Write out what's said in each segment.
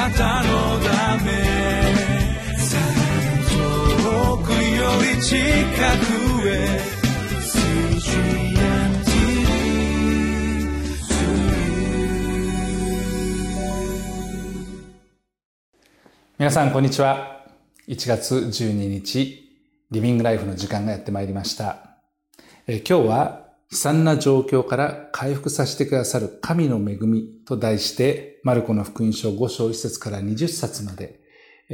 なたのため遠くより近くへ皆さんこんにちは。1月12日リビングライフの時間がやってまいりました。え今日は悲惨な状況から回復させてくださる神の恵みと題してマルコの福音書5章1節から20冊まで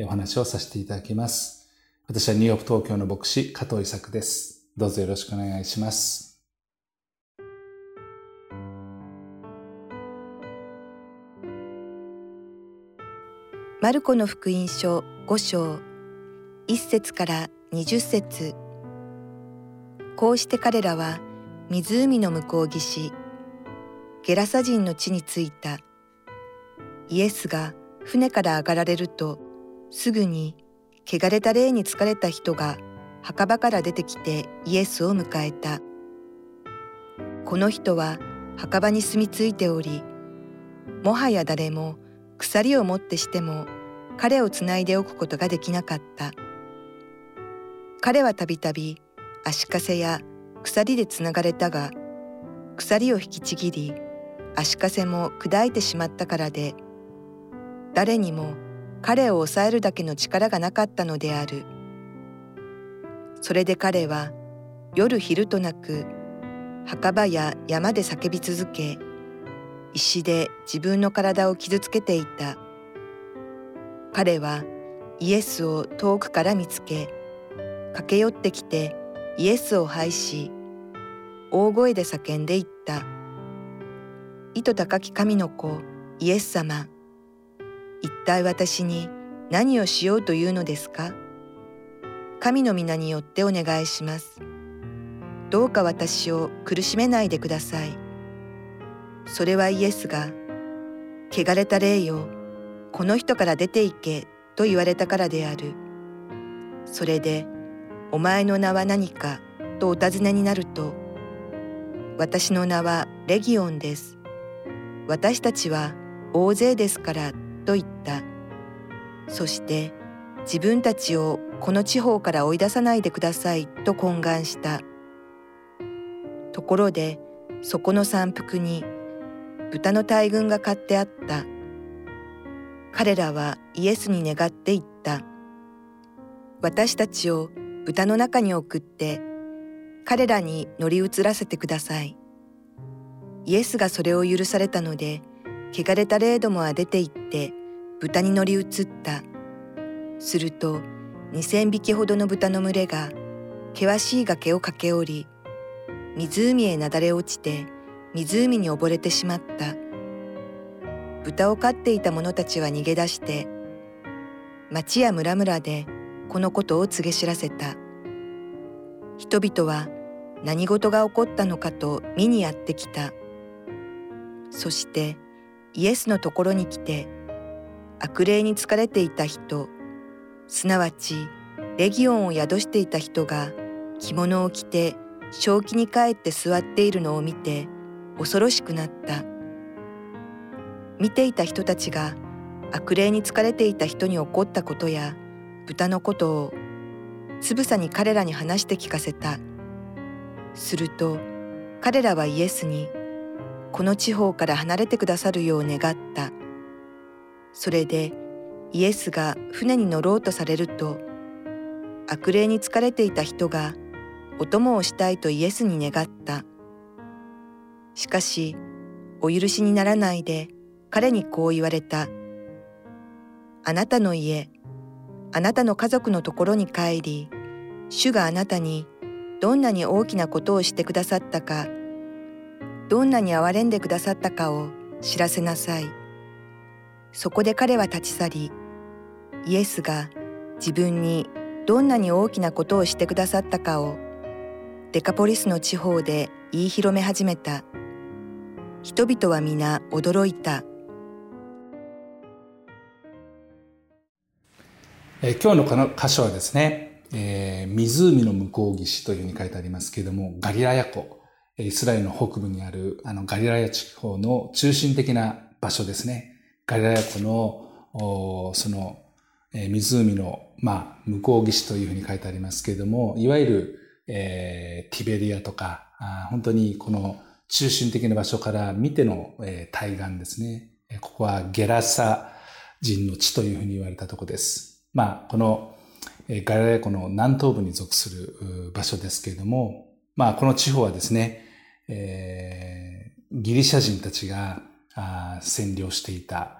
お話をさせていただきます。私はニューヨーク東京の牧師加藤伊作です。どうぞよろしくお願いします。マルコの福音書5章1節から20節。こうして彼らは湖の向こう岸。ゲラサ人の地に着いた。イエスが船から上がられるとすぐに汚れた霊に疲れた人が墓場から出てきてイエスを迎えた。この人は墓場に住み着いておりもはや誰も鎖を持ってしても彼をつないでおくことができなかった。彼はたびたび足かせや鎖でつながれたが鎖を引きちぎり足かせも砕いてしまったからで誰にも彼を抑えるだけの力がなかったのである。それで彼は夜昼となく墓場や山で叫び続け石で自分の体を傷つけていた。彼はイエスを遠くから見つけ駆け寄ってきてイエスを拝し大声で叫んでいった。意図高き神の子イエス様。一体私に何をしようというのですか？神の皆によってお願いします。どうか私を苦しめないでください。それはイエスが汚れた霊よこの人から出て行けと言われたからである。それでお前の名は何かとお尋ねになると私の名はレギオンです。私たちは大勢ですからと言った。そして自分たちをこの地方から追い出さないでください。と懇願した。ところでそこの山腹に豚の大群が買ってあった。彼らはイエスに願って言った。私たちを豚の中に送って彼らに乗り移らせてください。イエスがそれを許されたので汚れた霊どもは出て行って豚に乗り移った。すると二千匹ほどの豚の群れが険しい崖を駆け下り湖へなだれ落ちて湖に溺れてしまった。豚を飼っていた者たちは逃げ出して町や村々でこのことを告げ知らせた。人々は何事が起こったのかと見にやってきた。そしてイエスのところに来て悪霊に疲れていた人すなわちレギオンを宿していた人が着物を着て正気に帰って座っているのを見て恐ろしくなった。見ていた人たちが悪霊に疲れていた人に起こったことや豚のことをつぶさに彼らに話して聞かせた。すると彼らはイエスにこの地方から離れてくださるよう願った。それでイエスが船に乗ろうとされると悪霊に疲れていた人がお供をしたいとイエスに願った。しかしお許しにならないで彼にこう言われた。あなたの家あなたの家族のところに帰り主があなたにどんなに大きなことをしてくださったかどんなに憐れんでくださったかを知らせなさい。そこで彼は立ち去り、イエスが自分にどんなに大きなことをしてくださったかをデカポリスの地方で言い広め始めた。人々は皆驚いた。えー、今日の箇所はですね、えー、湖の向こう岸というふうに書いてありますけれども、ガリラヤ湖、イスラエルの北部にあるあのガリラヤ地方の中心的な場所ですね。ガリラヤ湖のその、え湖の、まあ、向こう岸というふうに書いてありますけれども、いわゆる、えー、ティベリアとか、あ本当にこの中心的な場所から見ての、えー、対岸ですね。ここはゲラサ人の地というふうに言われたとこです。まあ、このガリラ湖の南東部に属する場所ですけれども、まあ、この地方はですね、えー、ギリシャ人たちが占領していた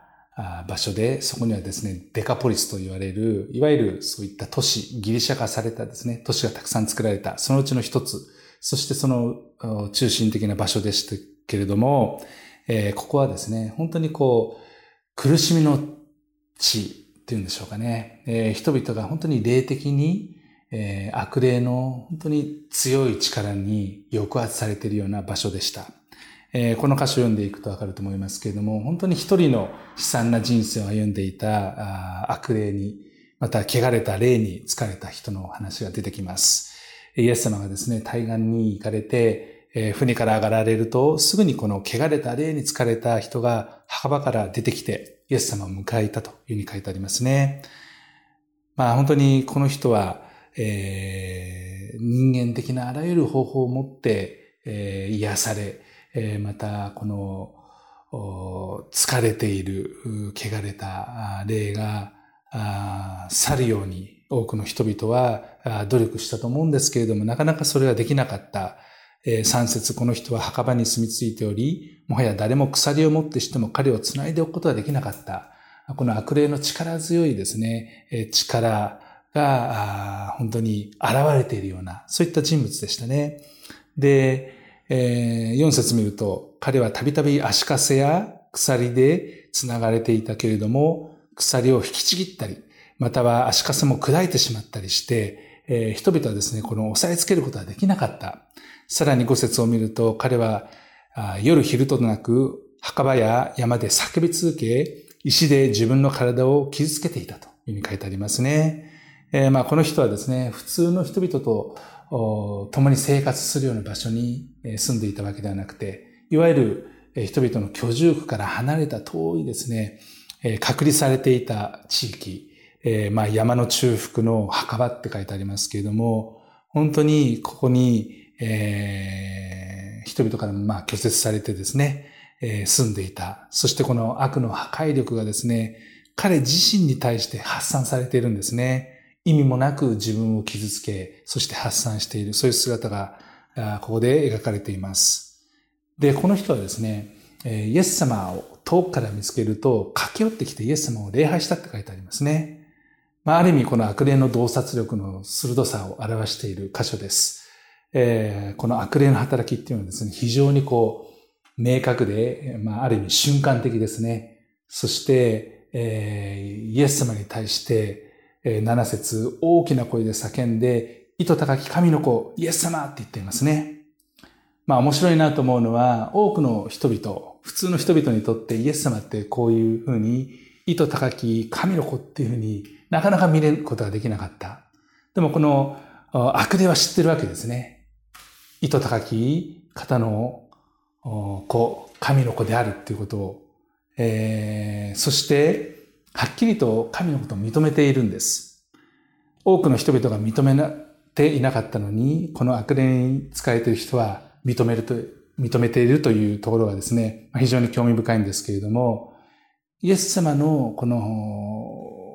場所で、そこにはですね、デカポリスと言われる、いわゆるそういった都市、ギリシャ化されたですね、都市がたくさん作られた、そのうちの一つ、そしてその中心的な場所でしたけれども、えー、ここはですね、本当にこう、苦しみの地っていうんでしょうかね、えー、人々が本当に霊的にえー、悪霊の本当に強い力に抑圧されているような場所でした。えー、この歌詞を読んでいくとわかると思いますけれども、本当に一人の悲惨な人生を歩んでいた悪霊に、また汚れた霊に疲れた人の話が出てきます。イエス様がですね、対岸に行かれて、えー、船から上がられると、すぐにこの汚れた霊に疲れた人が墓場から出てきて、イエス様を迎えたというふうに書いてありますね。まあ本当にこの人は、えー、人間的なあらゆる方法を持って、えー、癒され、えー、またこの疲れている、汚れた霊が去るように多くの人々は努力したと思うんですけれども、なかなかそれができなかった。三節、この人は墓場に住み着いており、もはや誰も鎖を持ってしても彼を繋いでおくことはできなかった。この悪霊の力強いですね、力、が本当に現れているような、そういった人物でしたね。で、えー、4節見ると、彼はたびたび足かせや鎖で繋がれていたけれども、鎖を引きちぎったり、または足かせも砕いてしまったりして、えー、人々はですね、この押さえつけることはできなかった。さらに5節を見ると、彼は夜昼となく墓場や山で叫び続け、石で自分の体を傷つけていたというふうに書いてありますね。えー、まあこの人はですね、普通の人々と共に生活するような場所に住んでいたわけではなくて、いわゆる人々の居住区から離れた遠いですね、隔離されていた地域、えー、まあ山の中腹の墓場って書いてありますけれども、本当にここに、えー、人々からまあ拒絶されてですね、えー、住んでいた。そしてこの悪の破壊力がですね、彼自身に対して発散されているんですね。意味もなく自分を傷つけ、そして発散している、そういう姿が、ここで描かれています。で、この人はですね、イエス様を遠くから見つけると、駆け寄ってきてイエス様を礼拝したって書いてありますね。まあ、ある意味この悪霊の洞察力の鋭さを表している箇所です。えー、この悪霊の働きっていうのはですね、非常にこう、明確で、まあ、ある意味瞬間的ですね。そして、えー、イエス様に対してえ、7節大きな声で叫んで、糸高き神の子、イエス様って言っていますね。まあ面白いなと思うのは、多くの人々、普通の人々にとってイエス様ってこういうふうに、糸高き神の子っていうふうになかなか見れることができなかった。でもこの悪霊は知ってるわけですね。糸高き方の子、神の子であるっていうことを、えー、そしてはっきりと神のことを認めているんです。多くの人々が認めていなかったのに、この悪霊に使えている人は認めると、認めているというところはですね、非常に興味深いんですけれども、イエス様のこの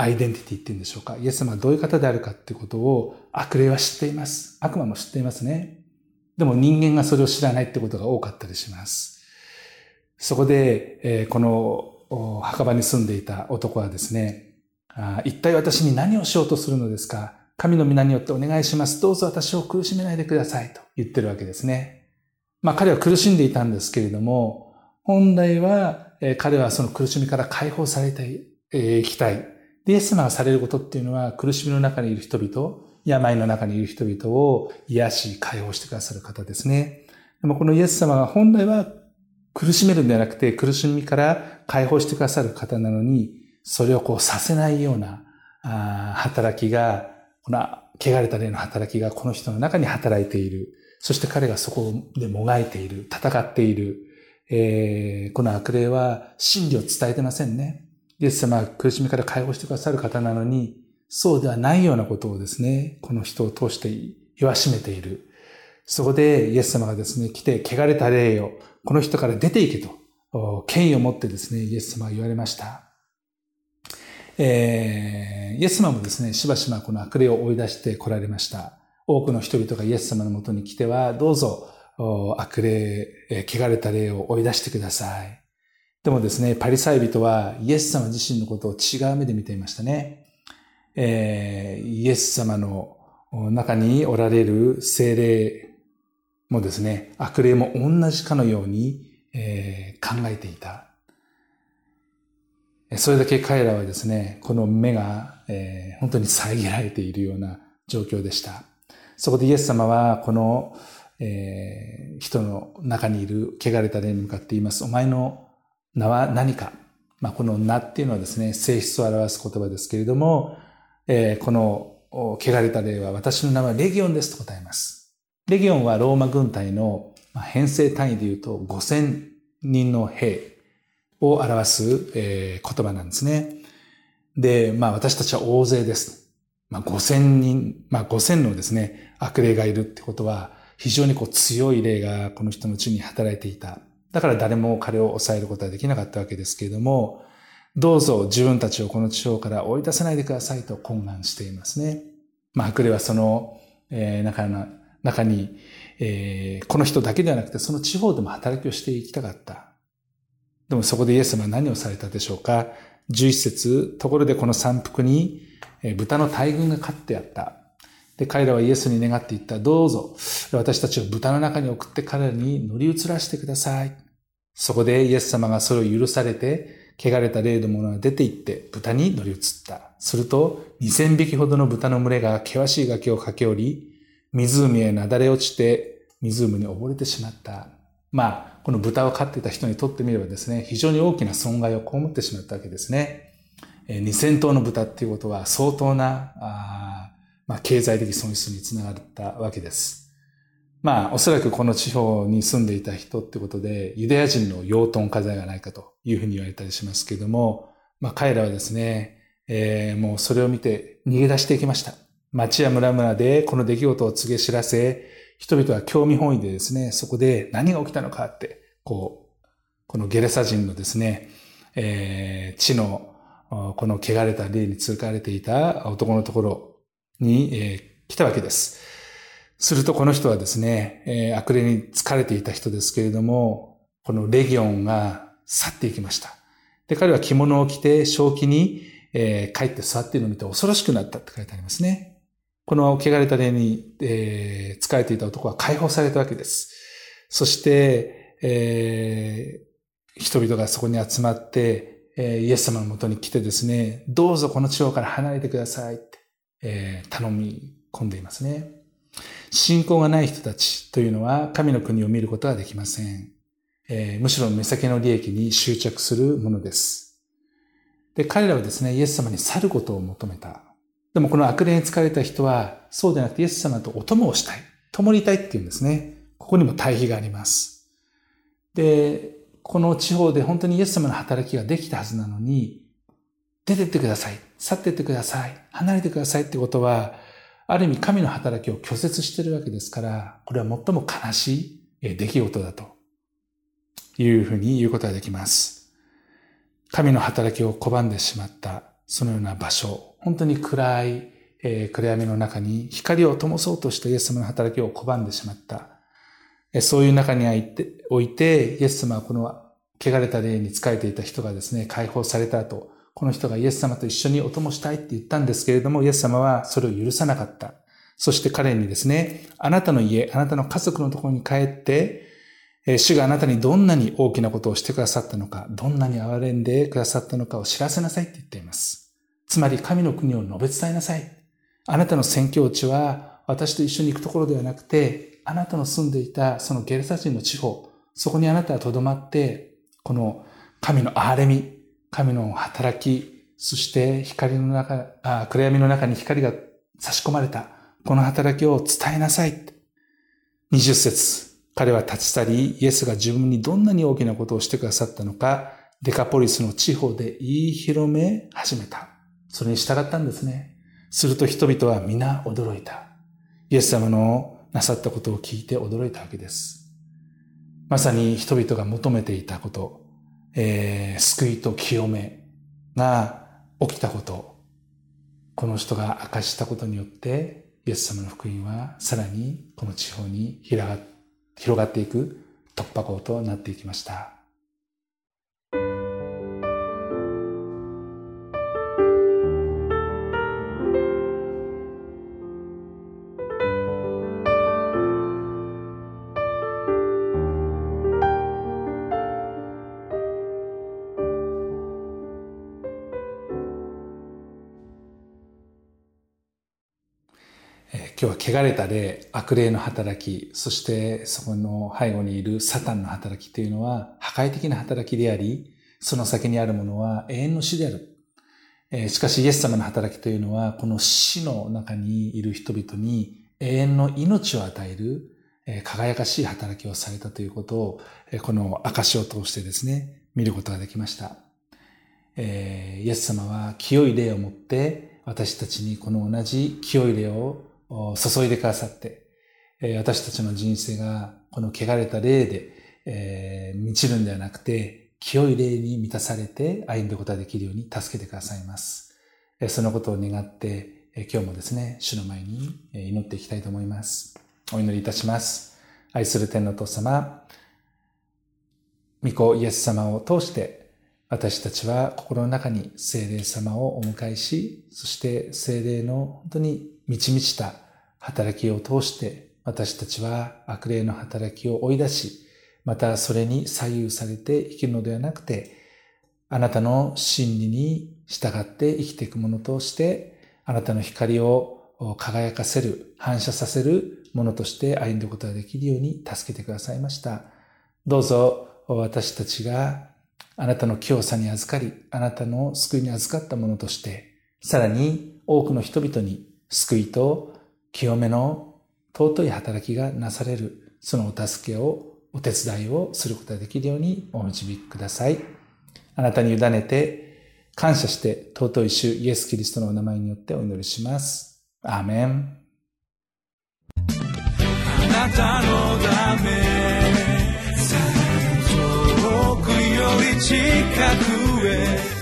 アイデンティティっていうんでしょうか？イエス様がどういう方であるかっていうことを悪霊は知っています。悪魔も知っていますね。でも人間がそれを知らないってことが多かったりします。そこで、え、この墓場に住んでいた男はですね、あ一体私に何をしようとするのですか？神の皆によってお願いします。どうぞ私を苦しめないでくださいと言ってるわけですね。まあ彼は苦しんでいたんですけれども、本来はえ彼はその苦しみから解放されていきたい。イエス様がされることっていうのは苦しみの中にいる人々、病の中にいる人々を癒し、解放してくださる方ですね。でもこのイエス様は本来は苦しめるんではなくて苦しみから解放してくださる方なのに、それをこうさせないような働きが、この汚れた霊の働きがこの人の中に働いている。そして彼がそこでもがいている、戦っている。えー、この悪霊は真理を伝えてませんね。イエス様は苦しみから解放してくださる方なのに、そうではないようなことをですね、この人を通して言わしめている。そこでイエス様がですね、来て、汚れた霊よ、この人から出ていけと、権威を持ってですね、イエス様は言われました。えー、イエス様もですね、しばしばこの悪霊を追い出して来られました。多くの人々がイエス様のもとに来ては、どうぞ、悪霊、汚れた霊を追い出してください。でもですね、パリサイ人はイエス様自身のことを違う目で見ていましたね。えー、イエス様の中におられる精霊もですね、悪霊も同じかのように、えー、考えていた。それだけ彼らはですね、この目が、えー、本当に遮られているような状況でした。そこでイエス様はこの、えー、人の中にいる汚れた霊に向かって言います。お前の名は何か。まあ、この名っていうのはですね、性質を表す言葉ですけれども、えー、この汚れた霊は私の名はレギオンですと答えます。レギオンはローマ軍隊の編成単位で言うと5000人の兵を表す、えー、言葉なんですね。で、まあ私たちは大勢です。まあ5000人、まあ5000のですね、悪霊がいるってことは非常にこう強い霊がこの人のうちに働いていた。だから誰も彼を抑えることはできなかったわけですけれども、どうぞ自分たちをこの地方から追い出さないでくださいと懇願していますね。まあ、悪霊はその、えー、中の中に、えー、この人だけではなくてその地方でも働きをしていきたかった。でもそこでイエス様は何をされたでしょうか ?11 節ところでこの山腹に豚の大群が飼ってあった。で、彼らはイエスに願って言った。どうぞ、私たちを豚の中に送って彼らに乗り移らせてください。そこでイエス様がそれを許されて、汚れた霊の者が出て行って豚に乗り移った。すると、2000匹ほどの豚の群れが険しい崖を駆け下り、湖へなだれ落ちて、湖に溺れてしまった。まあ、この豚を飼っていた人にとってみればですね、非常に大きな損害を被ってしまったわけですね。2000頭の豚っていうことは相当なまあ、経済的損失につながったわけです。まあ、おそらくこの地方に住んでいた人ってことで、ユダヤ人の養豚家財がないかというふうに言われたりしますけども、まあ、彼らはですね、えー、もうそれを見て逃げ出していきました。町や村々でこの出来事を告げ知らせ、人々は興味本位でですね、そこで何が起きたのかって、こう、このゲレサ人のですね、えー、地のこの汚れた霊に通かれていた男のところに、えー、来たわけです。するとこの人はですね、えー、悪霊に疲れていた人ですけれども、このレギオンが去っていきました。で、彼は着物を着て正気に、えー、帰って座っているのを見て恐ろしくなったって書いてありますね。この汚れた霊に、えー、疲れていた男は解放されたわけです。そして、えー、人々がそこに集まって、えー、イエス様のもとに来てですね、どうぞこの地方から離れてくださいって。えー、頼み込んでいますね。信仰がない人たちというのは神の国を見ることはできません。えー、むしろ目先の利益に執着するものです。で、彼らはですね、イエス様に去ることを求めた。でもこの悪霊に疲れた人は、そうでなくてイエス様とお供をしたい。共にいたいっていうんですね。ここにも対比があります。で、この地方で本当にイエス様の働きができたはずなのに、出てってください。去ってってください。離れてくださいってことは、ある意味神の働きを拒絶してるわけですから、これは最も悲しい出来事だというふうに言うことができます。神の働きを拒んでしまった、そのような場所、本当に暗い、え、暗闇の中に光を灯そうとしたイエス様の働きを拒んでしまった。そういう中において、イエス様はこの汚れた霊に仕えていた人がですね、解放された後、この人がイエス様と一緒にお供したいって言ったんですけれども、イエス様はそれを許さなかった。そして彼にですね、あなたの家、あなたの家族のところに帰って、主があなたにどんなに大きなことをしてくださったのか、どんなに憐れんでくださったのかを知らせなさいって言っています。つまり神の国を述べ伝えなさい。あなたの宣教地は私と一緒に行くところではなくて、あなたの住んでいたそのゲルサ人の地方、そこにあなたはとどまって、この神の憐れみ、神の働き、そして光の中、暗闇の中に光が差し込まれた、この働きを伝えなさい。20節彼は立ち去り、イエスが自分にどんなに大きなことをしてくださったのか、デカポリスの地方で言い広め始めた。それに従ったんですね。すると人々は皆驚いた。イエス様のなさったことを聞いて驚いたわけです。まさに人々が求めていたこと、えー、救いと清めが起きたこと、この人が明かしたことによって、イエス様の福音はさらにこの地方に広がっていく突破口となっていきました。今日は汚れた霊、悪霊の働き、そしてそこの背後にいるサタンの働きというのは破壊的な働きであり、その先にあるものは永遠の死である。しかしイエス様の働きというのは、この死の中にいる人々に永遠の命を与える輝かしい働きをされたということを、この証を通してですね、見ることができました。イエス様は清い霊を持って私たちにこの同じ清い霊を注いでくださって、私たちの人生がこの汚れた霊で、え満ちるんではなくて、清い霊に満たされて歩んでことができるように助けてくださいます。そのことを願って、今日もですね、主の前に祈っていきたいと思います。お祈りいたします。愛する天の父様、御子イエス様を通して、私たちは心の中に聖霊様をお迎えし、そして聖霊の本当に満ち満ちた働きを通して私たちは悪霊の働きを追い出し、またそれに左右されて生きるのではなくて、あなたの真理に従って生きていくものとして、あなたの光を輝かせる、反射させるものとして歩んでいくことができるように助けてくださいました。どうぞ私たちがあなたの清さに預かり、あなたの救いに預かったものとして、さらに多くの人々に救いと清めの尊い働きがなされる、そのお助けを、お手伝いをすることができるようにお導きください。あなたに委ねて、感謝して尊い主イエス・キリストのお名前によってお祈りします。アーメン。あなたのため遠くより近く